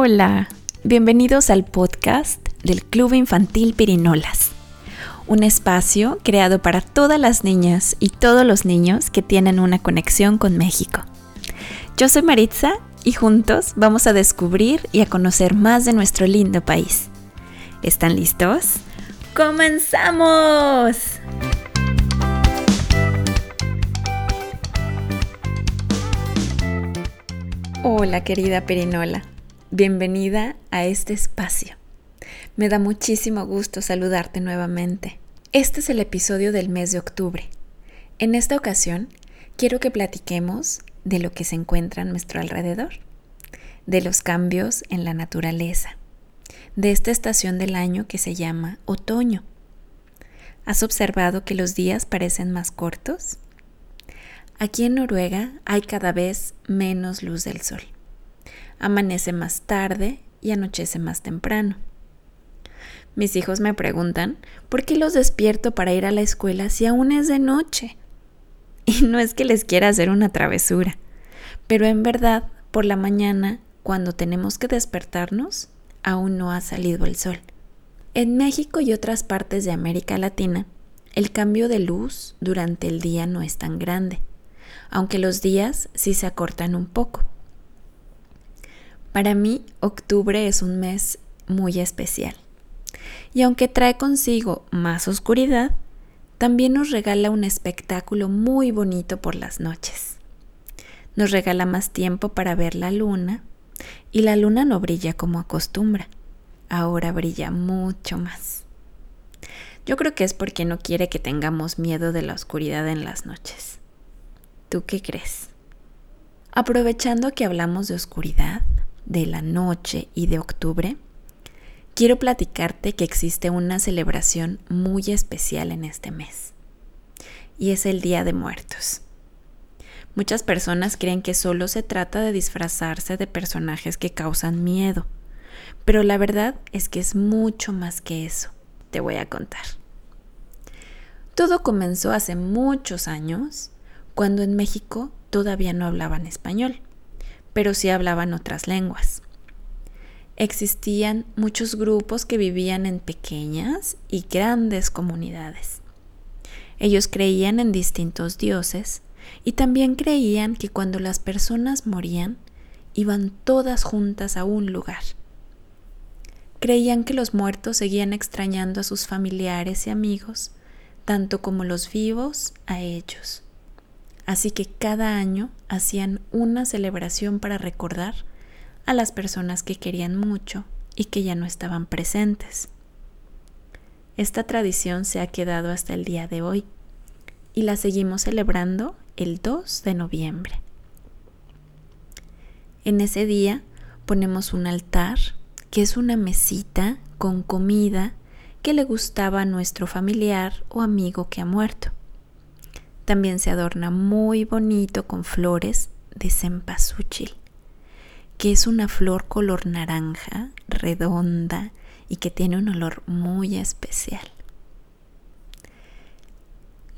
Hola, bienvenidos al podcast del Club Infantil Pirinolas, un espacio creado para todas las niñas y todos los niños que tienen una conexión con México. Yo soy Maritza y juntos vamos a descubrir y a conocer más de nuestro lindo país. ¿Están listos? ¡Comenzamos! Hola querida Perinola, bienvenida a este espacio. Me da muchísimo gusto saludarte nuevamente. Este es el episodio del mes de octubre. En esta ocasión quiero que platiquemos de lo que se encuentra a nuestro alrededor, de los cambios en la naturaleza, de esta estación del año que se llama otoño. ¿Has observado que los días parecen más cortos? Aquí en Noruega hay cada vez menos luz del sol. Amanece más tarde y anochece más temprano. Mis hijos me preguntan por qué los despierto para ir a la escuela si aún es de noche. Y no es que les quiera hacer una travesura, pero en verdad, por la mañana, cuando tenemos que despertarnos, aún no ha salido el sol. En México y otras partes de América Latina, el cambio de luz durante el día no es tan grande, aunque los días sí se acortan un poco. Para mí, octubre es un mes muy especial. Y aunque trae consigo más oscuridad, también nos regala un espectáculo muy bonito por las noches. Nos regala más tiempo para ver la luna y la luna no brilla como acostumbra, ahora brilla mucho más. Yo creo que es porque no quiere que tengamos miedo de la oscuridad en las noches. ¿Tú qué crees? Aprovechando que hablamos de oscuridad, de la noche y de octubre, quiero platicarte que existe una celebración muy especial en este mes, y es el Día de Muertos. Muchas personas creen que solo se trata de disfrazarse de personajes que causan miedo, pero la verdad es que es mucho más que eso. Te voy a contar. Todo comenzó hace muchos años, cuando en México todavía no hablaban español, pero sí hablaban otras lenguas existían muchos grupos que vivían en pequeñas y grandes comunidades. Ellos creían en distintos dioses y también creían que cuando las personas morían, iban todas juntas a un lugar. Creían que los muertos seguían extrañando a sus familiares y amigos, tanto como los vivos a ellos. Así que cada año hacían una celebración para recordar a las personas que querían mucho y que ya no estaban presentes. Esta tradición se ha quedado hasta el día de hoy y la seguimos celebrando el 2 de noviembre. En ese día ponemos un altar, que es una mesita con comida que le gustaba a nuestro familiar o amigo que ha muerto. También se adorna muy bonito con flores de cempasúchil que es una flor color naranja, redonda y que tiene un olor muy especial.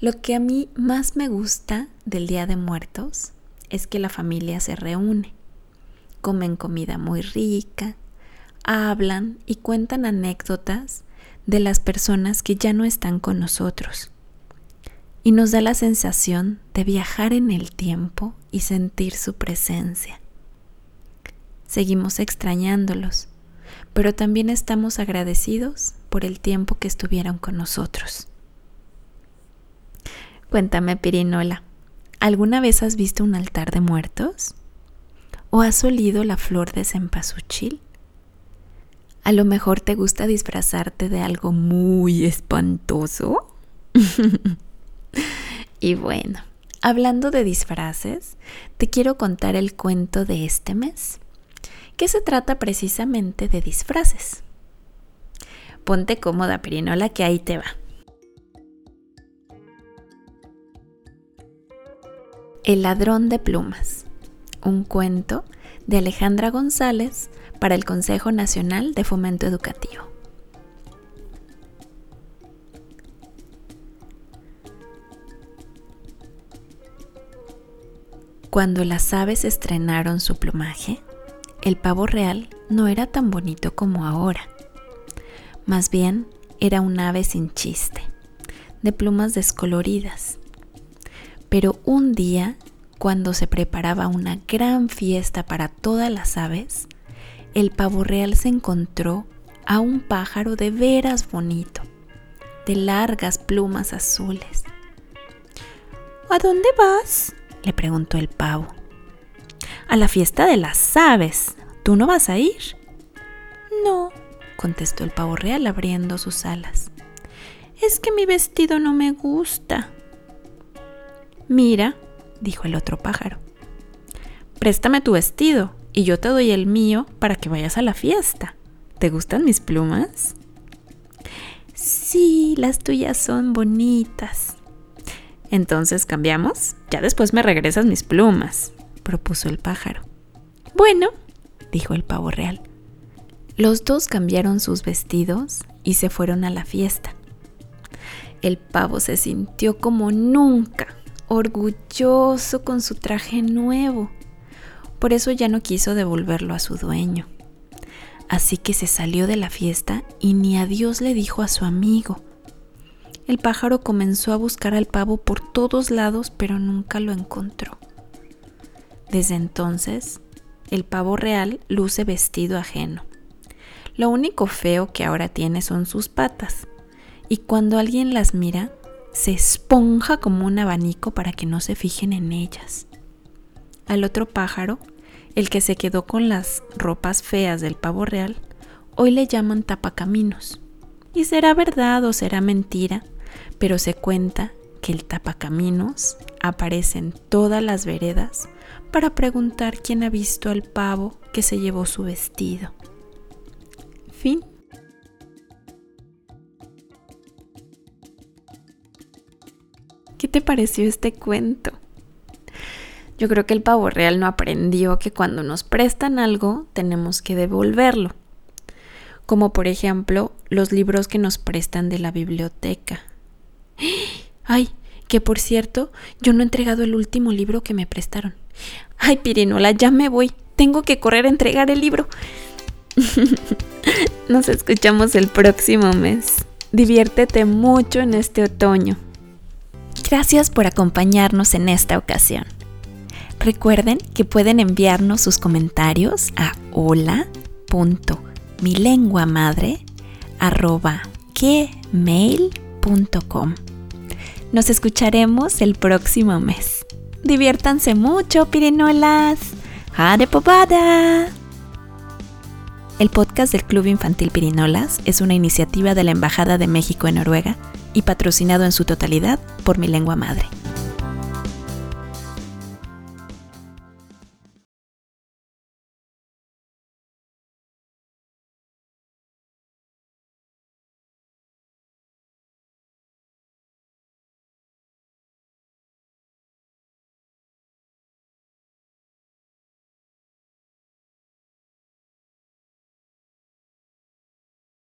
Lo que a mí más me gusta del Día de Muertos es que la familia se reúne, comen comida muy rica, hablan y cuentan anécdotas de las personas que ya no están con nosotros. Y nos da la sensación de viajar en el tiempo y sentir su presencia seguimos extrañándolos, pero también estamos agradecidos por el tiempo que estuvieron con nosotros. Cuéntame, Pirinola, ¿alguna vez has visto un altar de muertos? ¿O has olido la flor de cempasúchil? A lo mejor te gusta disfrazarte de algo muy espantoso. y bueno, hablando de disfraces, te quiero contar el cuento de este mes que se trata precisamente de disfraces. Ponte cómoda, Pirinola, que ahí te va. El ladrón de plumas, un cuento de Alejandra González para el Consejo Nacional de Fomento Educativo. Cuando las aves estrenaron su plumaje, el pavo real no era tan bonito como ahora. Más bien era un ave sin chiste, de plumas descoloridas. Pero un día, cuando se preparaba una gran fiesta para todas las aves, el pavo real se encontró a un pájaro de veras bonito, de largas plumas azules. ¿A dónde vas? Le preguntó el pavo. A la fiesta de las aves. ¿Tú no vas a ir? No, contestó el pavo real abriendo sus alas. Es que mi vestido no me gusta. Mira, dijo el otro pájaro, préstame tu vestido y yo te doy el mío para que vayas a la fiesta. ¿Te gustan mis plumas? Sí, las tuyas son bonitas. Entonces cambiamos. Ya después me regresas mis plumas, propuso el pájaro. Bueno, dijo el pavo real. Los dos cambiaron sus vestidos y se fueron a la fiesta. El pavo se sintió como nunca, orgulloso con su traje nuevo. Por eso ya no quiso devolverlo a su dueño. Así que se salió de la fiesta y ni adiós le dijo a su amigo. El pájaro comenzó a buscar al pavo por todos lados, pero nunca lo encontró. Desde entonces, el pavo real luce vestido ajeno. Lo único feo que ahora tiene son sus patas, y cuando alguien las mira, se esponja como un abanico para que no se fijen en ellas. Al otro pájaro, el que se quedó con las ropas feas del pavo real, hoy le llaman tapacaminos. Y será verdad o será mentira, pero se cuenta que el tapacaminos aparece en todas las veredas para preguntar quién ha visto al pavo que se llevó su vestido. Fin. ¿Qué te pareció este cuento? Yo creo que el pavo real no aprendió que cuando nos prestan algo tenemos que devolverlo. Como por ejemplo los libros que nos prestan de la biblioteca. Ay, que por cierto, yo no he entregado el último libro que me prestaron. Ay, Pirinola, ya me voy. Tengo que correr a entregar el libro. Nos escuchamos el próximo mes. Diviértete mucho en este otoño. Gracias por acompañarnos en esta ocasión. Recuerden que pueden enviarnos sus comentarios a hola.milenguamadre.gmail.com nos escucharemos el próximo mes. Diviértanse mucho, pirinolas. ¡Hade popada! El podcast del Club Infantil Pirinolas es una iniciativa de la Embajada de México en Noruega y patrocinado en su totalidad por mi lengua madre.